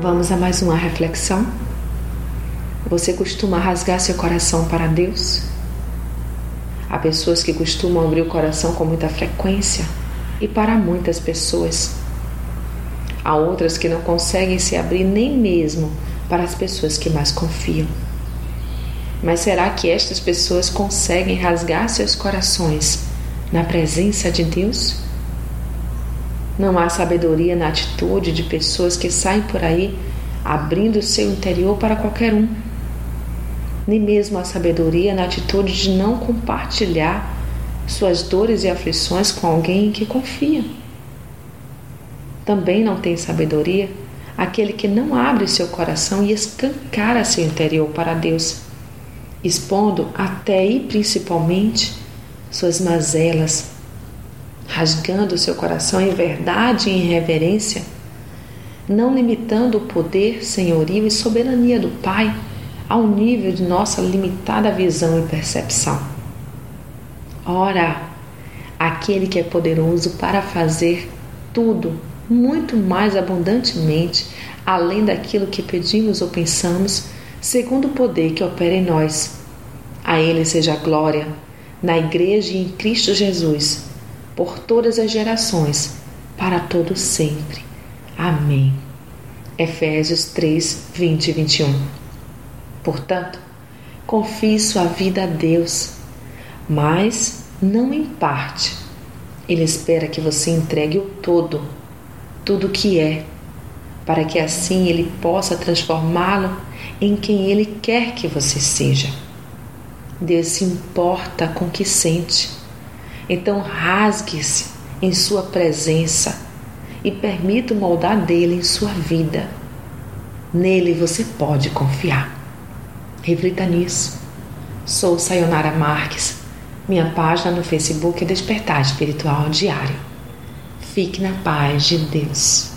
Vamos a mais uma reflexão. Você costuma rasgar seu coração para Deus? Há pessoas que costumam abrir o coração com muita frequência e para muitas pessoas. Há outras que não conseguem se abrir nem mesmo para as pessoas que mais confiam. Mas será que estas pessoas conseguem rasgar seus corações na presença de Deus? Não há sabedoria na atitude de pessoas que saem por aí abrindo seu interior para qualquer um. Nem mesmo a sabedoria na atitude de não compartilhar suas dores e aflições com alguém em que confia. Também não tem sabedoria aquele que não abre seu coração e escancara seu interior para Deus expondo até e principalmente suas mazelas, rasgando seu coração em verdade e em reverência, não limitando o poder, senhorio e soberania do Pai ao nível de nossa limitada visão e percepção. Ora, aquele que é poderoso para fazer tudo muito mais abundantemente, além daquilo que pedimos ou pensamos, segundo o poder que opera em nós. A Ele seja a glória, na Igreja e em Cristo Jesus, por todas as gerações, para todo sempre. Amém. Efésios 3, 20 e 21. Portanto, confie sua vida a Deus, mas não em parte. Ele espera que você entregue o todo, tudo o que é, para que assim ele possa transformá-lo em quem Ele quer que você seja. Deus se importa com o que sente. Então rasgue-se em Sua presença e permita o moldar dele em sua vida. Nele você pode confiar. Reflita nisso. Sou Sayonara Marques. Minha página no Facebook é Despertar Espiritual Diário. Fique na paz de Deus.